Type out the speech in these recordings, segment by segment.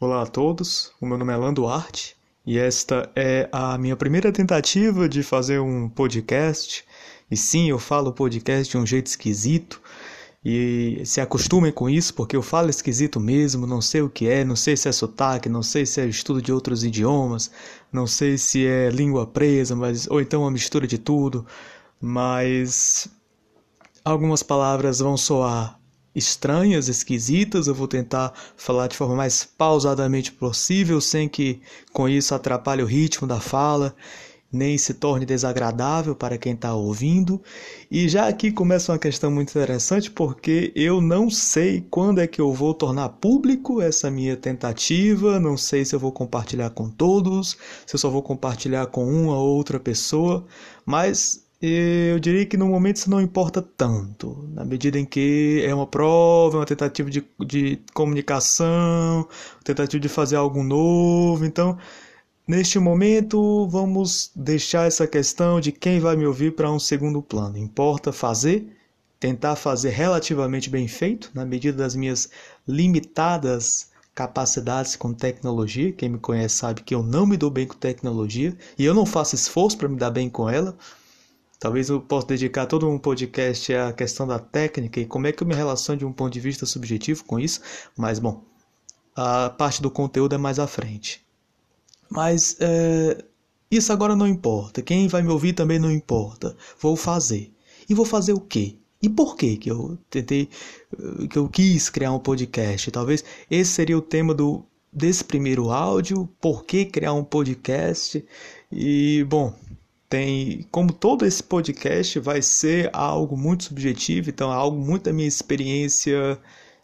Olá a todos, o meu nome é Lando Duarte e esta é a minha primeira tentativa de fazer um podcast. E sim, eu falo podcast de um jeito esquisito e se acostumem com isso porque eu falo esquisito mesmo, não sei o que é, não sei se é sotaque, não sei se é estudo de outros idiomas, não sei se é língua presa, mas ou então uma mistura de tudo, mas algumas palavras vão soar estranhas, esquisitas. Eu vou tentar falar de forma mais pausadamente possível, sem que com isso atrapalhe o ritmo da fala, nem se torne desagradável para quem está ouvindo. E já aqui começa uma questão muito interessante, porque eu não sei quando é que eu vou tornar público essa minha tentativa, não sei se eu vou compartilhar com todos, se eu só vou compartilhar com uma ou outra pessoa, mas eu diria que no momento isso não importa tanto, na medida em que é uma prova, uma tentativa de, de comunicação, tentativa de fazer algo novo. Então, neste momento, vamos deixar essa questão de quem vai me ouvir para um segundo plano. Importa fazer, tentar fazer relativamente bem feito, na medida das minhas limitadas capacidades com tecnologia. Quem me conhece sabe que eu não me dou bem com tecnologia e eu não faço esforço para me dar bem com ela. Talvez eu possa dedicar todo um podcast à questão da técnica e como é que eu me relaciono de um ponto de vista subjetivo com isso, mas bom, a parte do conteúdo é mais à frente. Mas é, isso agora não importa, quem vai me ouvir também não importa. Vou fazer. E vou fazer o quê? E por que que eu tentei, que eu quis criar um podcast? Talvez esse seria o tema do desse primeiro áudio, por que criar um podcast? E bom, tem, como todo esse podcast vai ser algo muito subjetivo, então é algo muito da minha experiência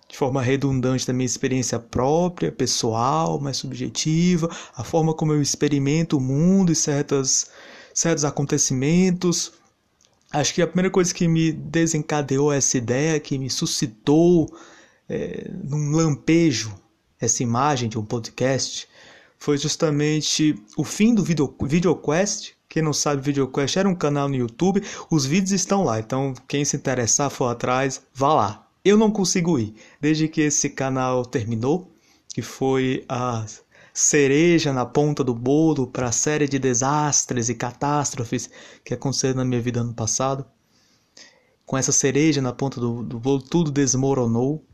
de forma redundante da minha experiência própria, pessoal, mais subjetiva, a forma como eu experimento o mundo e certas, certos acontecimentos. Acho que a primeira coisa que me desencadeou essa ideia, que me suscitou é, num lampejo essa imagem de um podcast, foi justamente o fim do video, VideoQuest, quem não sabe, VideoQuest era um canal no YouTube, os vídeos estão lá, então quem se interessar for atrás, vá lá. Eu não consigo ir, desde que esse canal terminou, que foi a cereja na ponta do bolo para a série de desastres e catástrofes que aconteceram na minha vida ano passado. Com essa cereja na ponta do, do bolo, tudo desmoronou.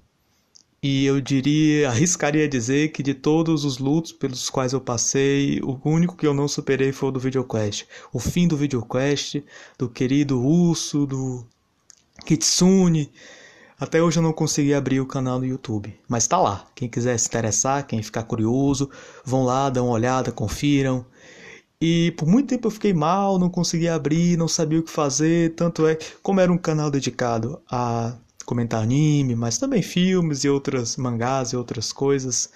E eu diria, arriscaria dizer que de todos os lutos pelos quais eu passei, o único que eu não superei foi o do VideoQuest. O fim do VideoQuest, do querido Urso, do Kitsune. Até hoje eu não consegui abrir o canal no YouTube, mas tá lá. Quem quiser se interessar, quem ficar curioso, vão lá, dão uma olhada, confiram. E por muito tempo eu fiquei mal, não conseguia abrir, não sabia o que fazer. Tanto é, como era um canal dedicado a comentar anime, mas também filmes e outras mangás e outras coisas.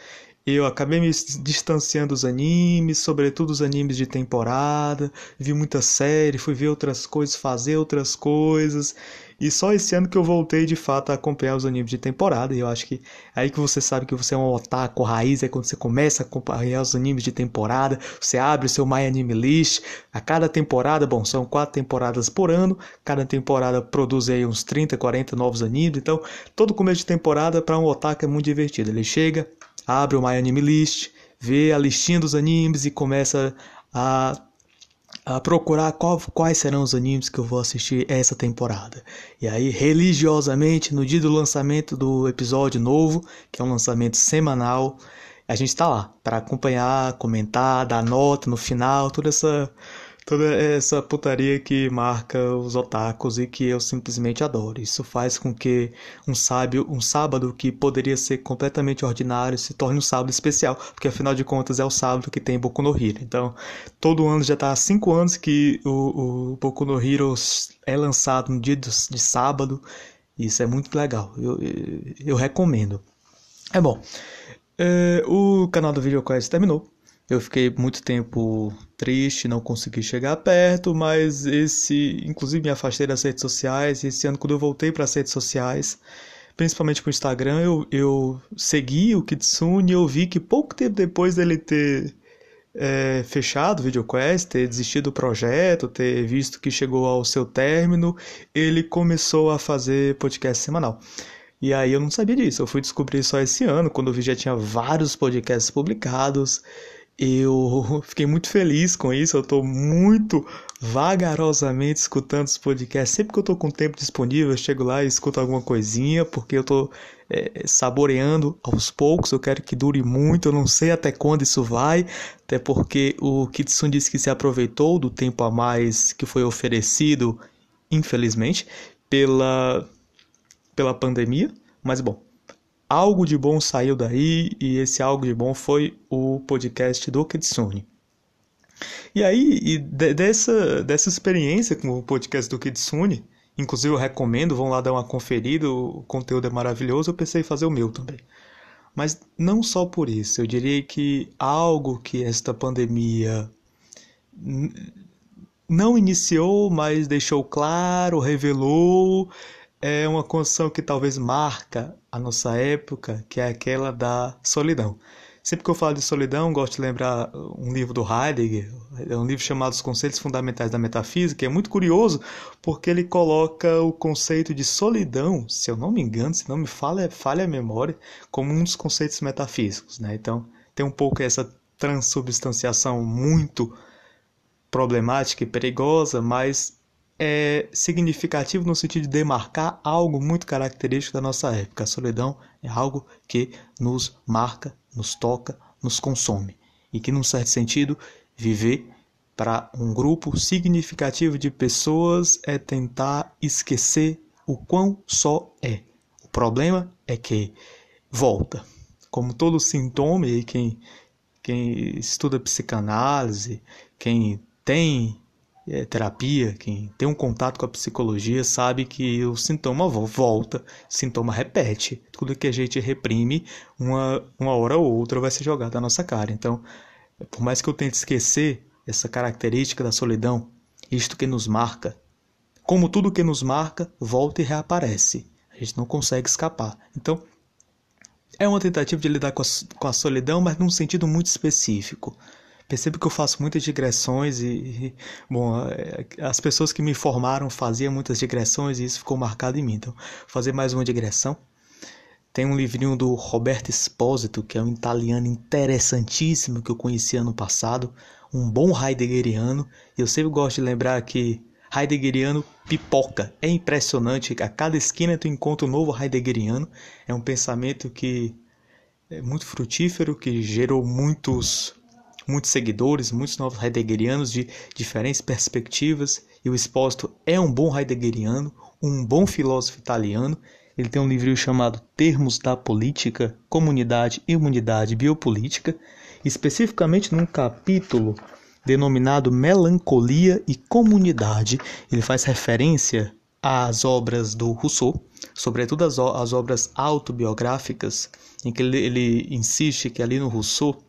Eu acabei me distanciando dos animes, sobretudo os animes de temporada, vi muita série, fui ver outras coisas, fazer outras coisas, e só esse ano que eu voltei de fato a acompanhar os animes de temporada. E eu acho que é aí que você sabe que você é um otaku raiz, é quando você começa a acompanhar os animes de temporada. Você abre o seu My Anime List. A cada temporada, bom, são quatro temporadas por ano. Cada temporada produz aí uns 30, 40 novos animes. Então, todo começo de temporada para um otaku é muito divertido. Ele chega, abre o My Anime List, vê a listinha dos animes e começa a a procurar qual, quais serão os animes que eu vou assistir essa temporada. E aí, religiosamente, no dia do lançamento do episódio novo, que é um lançamento semanal, a gente está lá para acompanhar, comentar, dar nota no final, toda essa toda essa putaria que marca os otakus e que eu simplesmente adoro. Isso faz com que um sábio, um sábado que poderia ser completamente ordinário se torne um sábado especial, porque afinal de contas é o sábado que tem Boku no Hero. Então, todo ano já está há cinco anos que o, o Boku no Hero é lançado no dia de, de sábado. Isso é muito legal. Eu, eu, eu recomendo. É bom. É, o canal do VideoQuest terminou. Eu fiquei muito tempo triste, não consegui chegar perto, mas esse, inclusive me afastei das redes sociais. Esse ano, quando eu voltei para as redes sociais, principalmente para o Instagram, eu, eu segui o Kitsune e eu vi que pouco tempo depois dele ter é, fechado o VideoQuest, ter desistido do projeto, ter visto que chegou ao seu término, ele começou a fazer podcast semanal. E aí eu não sabia disso, eu fui descobrir só esse ano, quando eu vi já tinha vários podcasts publicados. Eu fiquei muito feliz com isso, eu estou muito vagarosamente escutando os podcasts. Sempre que eu estou com tempo disponível, eu chego lá e escuto alguma coisinha, porque eu estou é, saboreando aos poucos. Eu quero que dure muito, eu não sei até quando isso vai, até porque o Kitsun disse que se aproveitou do tempo a mais que foi oferecido, infelizmente, pela, pela pandemia. Mas bom, algo de bom saiu daí e esse algo de bom foi o podcast do Kitsune. E aí, e dessa, dessa experiência com o podcast do Kitsune, inclusive eu recomendo, vão lá dar uma conferida, o conteúdo é maravilhoso, eu pensei em fazer o meu também. Mas não só por isso, eu diria que algo que esta pandemia não iniciou, mas deixou claro, revelou, é uma condição que talvez marca a nossa época, que é aquela da solidão. Sempre que eu falo de solidão, gosto de lembrar um livro do Heidegger, é um livro chamado Os Conceitos Fundamentais da Metafísica, é muito curioso porque ele coloca o conceito de solidão, se eu não me engano, se não me falha, falha a memória, como um dos conceitos metafísicos. Né? Então, tem um pouco essa transubstanciação muito problemática e perigosa, mas é significativo no sentido de demarcar algo muito característico da nossa época. A solidão é algo que nos marca, nos toca, nos consome e que, num certo sentido, viver para um grupo significativo de pessoas é tentar esquecer o quão só é. O problema é que volta. Como todo sintoma, e quem, quem estuda psicanálise, quem tem é, terapia, quem tem um contato com a psicologia, sabe que o sintoma volta, sintoma repete. Tudo que a gente reprime, uma, uma hora ou outra vai ser jogado na nossa cara. Então, por mais que eu tente esquecer essa característica da solidão, isto que nos marca, como tudo que nos marca, volta e reaparece. A gente não consegue escapar. Então, é uma tentativa de lidar com a, com a solidão, mas num sentido muito específico. Percebo que eu faço muitas digressões e, e, bom, é, as pessoas que me formaram faziam muitas digressões e isso ficou marcado em mim. Então, vou fazer mais uma digressão. Tem um livrinho do Roberto Esposito, que é um italiano interessantíssimo que eu conheci ano passado, um bom heideggeriano. E eu sempre gosto de lembrar que heideggeriano pipoca. É impressionante, a cada esquina tu encontra um novo heideggeriano. É um pensamento que é muito frutífero, que gerou muitos muitos seguidores, muitos novos heideggerianos de diferentes perspectivas, e o Espósito é um bom heideggeriano, um bom filósofo italiano. Ele tem um livro chamado Termos da Política, Comunidade, Imunidade Biopolítica, especificamente num capítulo denominado Melancolia e Comunidade. Ele faz referência às obras do Rousseau, sobretudo as obras autobiográficas, em que ele, ele insiste que ali no Rousseau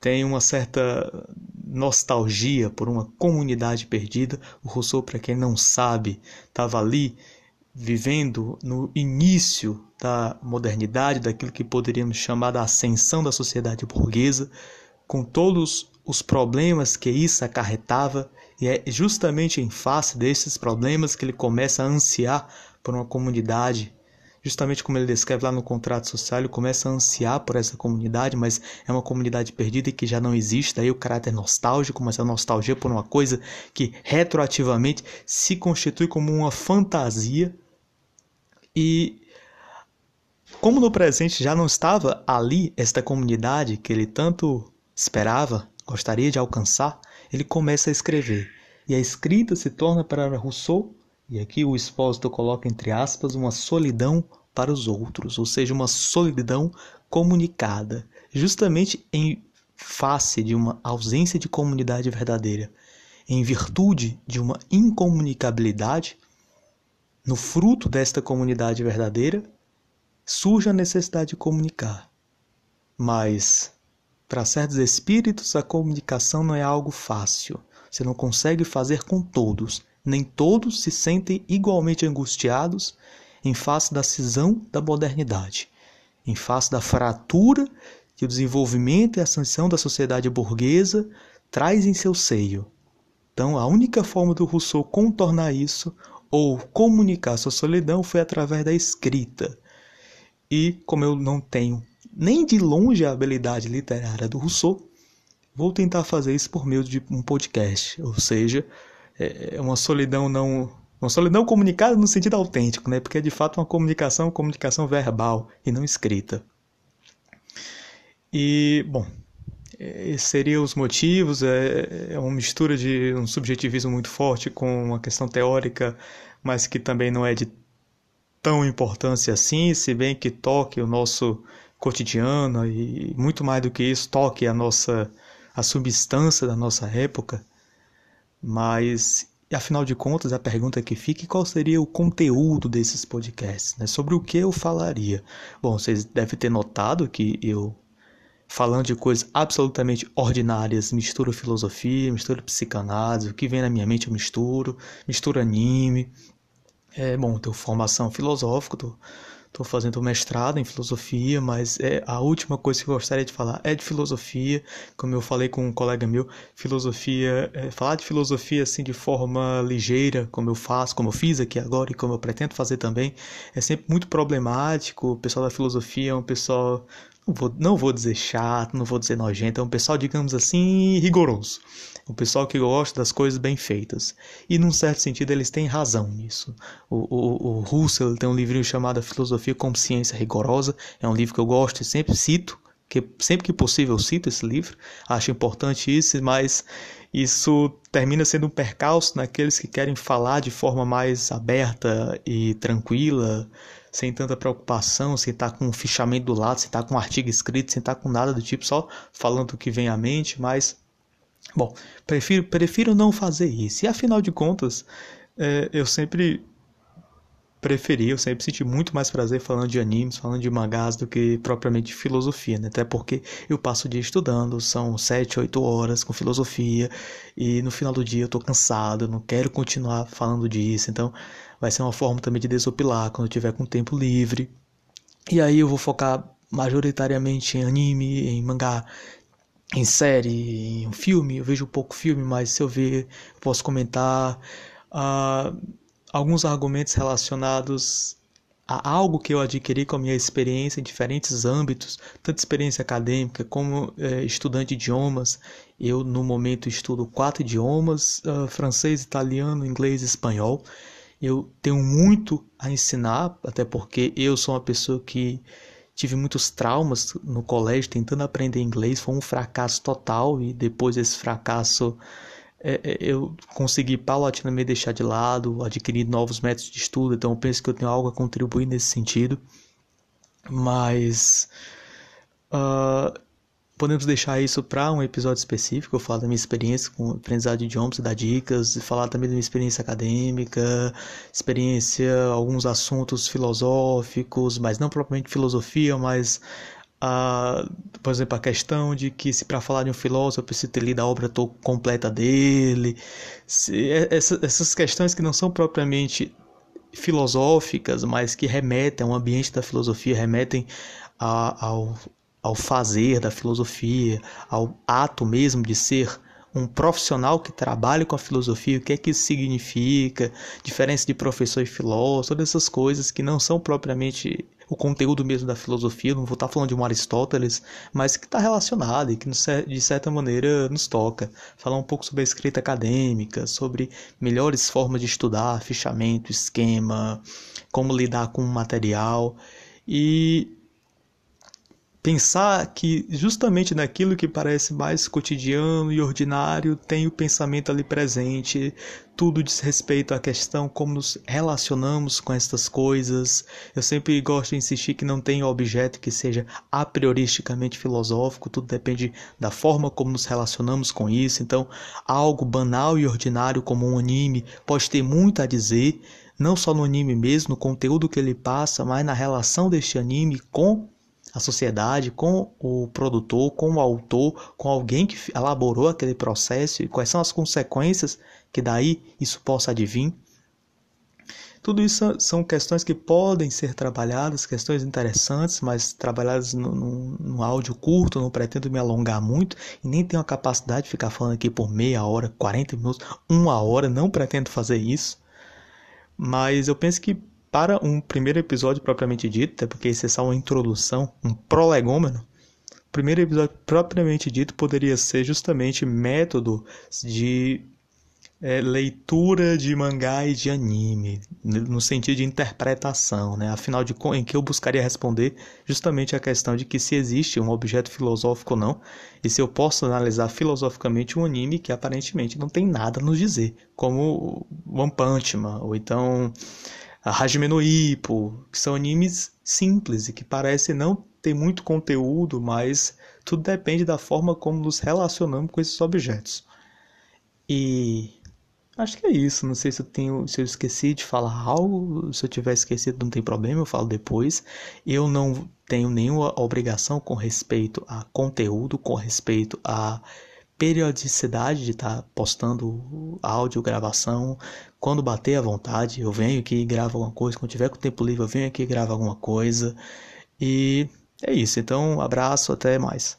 tem uma certa nostalgia por uma comunidade perdida. O Rousseau, para quem não sabe, estava ali vivendo no início da modernidade, daquilo que poderíamos chamar da ascensão da sociedade burguesa, com todos os problemas que isso acarretava, e é justamente em face desses problemas que ele começa a ansiar por uma comunidade justamente como ele descreve lá no contrato social, ele começa a ansiar por essa comunidade, mas é uma comunidade perdida e que já não existe, daí o caráter nostálgico, mas a nostalgia por uma coisa que retroativamente se constitui como uma fantasia e como no presente já não estava ali esta comunidade que ele tanto esperava, gostaria de alcançar, ele começa a escrever. E a escrita se torna para Rousseau, e aqui o expósito coloca entre aspas, uma solidão para os outros, ou seja, uma solidão comunicada, justamente em face de uma ausência de comunidade verdadeira, em virtude de uma incomunicabilidade, no fruto desta comunidade verdadeira, surge a necessidade de comunicar. Mas, para certos espíritos, a comunicação não é algo fácil. Você não consegue fazer com todos. Nem todos se sentem igualmente angustiados em face da cisão da modernidade, em face da fratura que o desenvolvimento e a ascensão da sociedade burguesa traz em seu seio. Então, a única forma do Rousseau contornar isso ou comunicar sua solidão foi através da escrita. E como eu não tenho nem de longe a habilidade literária do Rousseau, vou tentar fazer isso por meio de um podcast, ou seja, é, é uma solidão não uma solidão comunicada no sentido autêntico, né? Porque é de fato uma comunicação, comunicação verbal e não escrita. E, bom, esses seriam os motivos, é, é uma mistura de um subjetivismo muito forte com uma questão teórica, mas que também não é de tão importância assim, se bem que toque o nosso cotidiano e muito mais do que isso, toque a nossa a substância da nossa época. Mas afinal de contas, a pergunta que fica é qual seria o conteúdo desses podcasts, né? Sobre o que eu falaria? Bom, vocês devem ter notado que eu falando de coisas absolutamente ordinárias, misturo filosofia, misturo psicanálise, o que vem na minha mente eu misturo, misturo anime. É, bom, tenho formação filosófica, tô, tô fazendo mestrado em filosofia, mas é a última coisa que eu gostaria de falar é de filosofia, como eu falei com um colega meu, filosofia, é, falar de filosofia assim de forma ligeira, como eu faço, como eu fiz aqui agora e como eu pretendo fazer também, é sempre muito problemático. O pessoal da filosofia é um pessoal não vou, não vou dizer chato, não vou dizer nojento, é um pessoal, digamos assim, rigoroso. Um pessoal que gosta das coisas bem feitas. E, num certo sentido, eles têm razão nisso. O, o, o Russell tem um livrinho chamado Filosofia como Ciência Rigorosa. É um livro que eu gosto e sempre cito, que sempre que possível eu cito esse livro. Acho importante isso, mas isso termina sendo um percalço naqueles que querem falar de forma mais aberta e tranquila sem tanta preocupação, sem estar com um fichamento do lado, sem estar com um artigo escrito, sem estar com nada do tipo, só falando o que vem à mente, mas bom, prefiro, prefiro não fazer isso. E afinal de contas, é, eu sempre preferi, eu sempre senti muito mais prazer falando de animes, falando de mangás do que propriamente filosofia, né? Até porque eu passo o dia estudando, são 7, 8 horas com filosofia e no final do dia eu tô cansado, não quero continuar falando disso, então vai ser uma forma também de desopilar quando eu tiver com tempo livre. E aí eu vou focar majoritariamente em anime, em mangá, em série, em filme. Eu vejo pouco filme, mas se eu ver, eu posso comentar uh, alguns argumentos relacionados a algo que eu adquiri com a minha experiência em diferentes âmbitos, tanto experiência acadêmica como eh, estudante de idiomas. Eu, no momento, estudo quatro idiomas: uh, francês, italiano, inglês e espanhol. Eu tenho muito a ensinar, até porque eu sou uma pessoa que tive muitos traumas no colégio tentando aprender inglês, foi um fracasso total e depois desse fracasso eu consegui paulatinamente deixar de lado, adquirir novos métodos de estudo, então eu penso que eu tenho algo a contribuir nesse sentido. Mas uh, Podemos deixar isso para um episódio específico, eu falo da minha experiência com aprendizado de idiomas, dar dicas, falar também da minha experiência acadêmica, experiência, alguns assuntos filosóficos, mas não propriamente filosofia, mas, por exemplo, a questão de que se para falar de um filósofo eu preciso ter lido a obra completa dele, se, essa, essas questões que não são propriamente filosóficas, mas que remetem ao ambiente da filosofia, remetem a, ao, ao fazer da filosofia, ao ato mesmo de ser um profissional que trabalha com a filosofia, o que é que isso significa, diferença de professor e filósofo, todas essas coisas que não são propriamente o conteúdo mesmo da filosofia, não vou estar falando de um Aristóteles, mas que está relacionado e que de certa maneira nos toca. Falar um pouco sobre a escrita acadêmica, sobre melhores formas de estudar, fichamento, esquema, como lidar com o material e Pensar que justamente naquilo que parece mais cotidiano e ordinário tem o pensamento ali presente, tudo diz respeito à questão como nos relacionamos com estas coisas. Eu sempre gosto de insistir que não tem objeto que seja a prioristicamente filosófico, tudo depende da forma como nos relacionamos com isso. Então, algo banal e ordinário como um anime pode ter muito a dizer, não só no anime mesmo, no conteúdo que ele passa, mas na relação deste anime com a sociedade, com o produtor, com o autor, com alguém que elaborou aquele processo e quais são as consequências que daí isso possa advir. Tudo isso são questões que podem ser trabalhadas, questões interessantes, mas trabalhadas no áudio curto, não pretendo me alongar muito e nem tenho a capacidade de ficar falando aqui por meia hora, 40 minutos, uma hora, não pretendo fazer isso. Mas eu penso que para um primeiro episódio propriamente dito, até porque esse é só uma introdução, um prolegômeno, o primeiro episódio propriamente dito poderia ser justamente método de é, leitura de mangá e de anime, no sentido de interpretação, né? Afinal de em que eu buscaria responder justamente a questão de que se existe um objeto filosófico ou não, e se eu posso analisar filosoficamente um anime que aparentemente não tem nada a nos dizer, como One Punch Man, ou então Hajime no Ippo, que são animes simples e que parecem não ter muito conteúdo, mas tudo depende da forma como nos relacionamos com esses objetos. E Acho que é isso. Não sei se eu tenho, se eu esqueci de falar algo. Se eu tiver esquecido, não tem problema, eu falo depois. Eu não tenho nenhuma obrigação com respeito a conteúdo, com respeito a periodicidade de estar tá postando áudio, gravação. Quando bater à vontade, eu venho aqui e gravo alguma coisa. Quando tiver com tempo livre, eu venho aqui e gravo alguma coisa. E é isso. Então, abraço, até mais.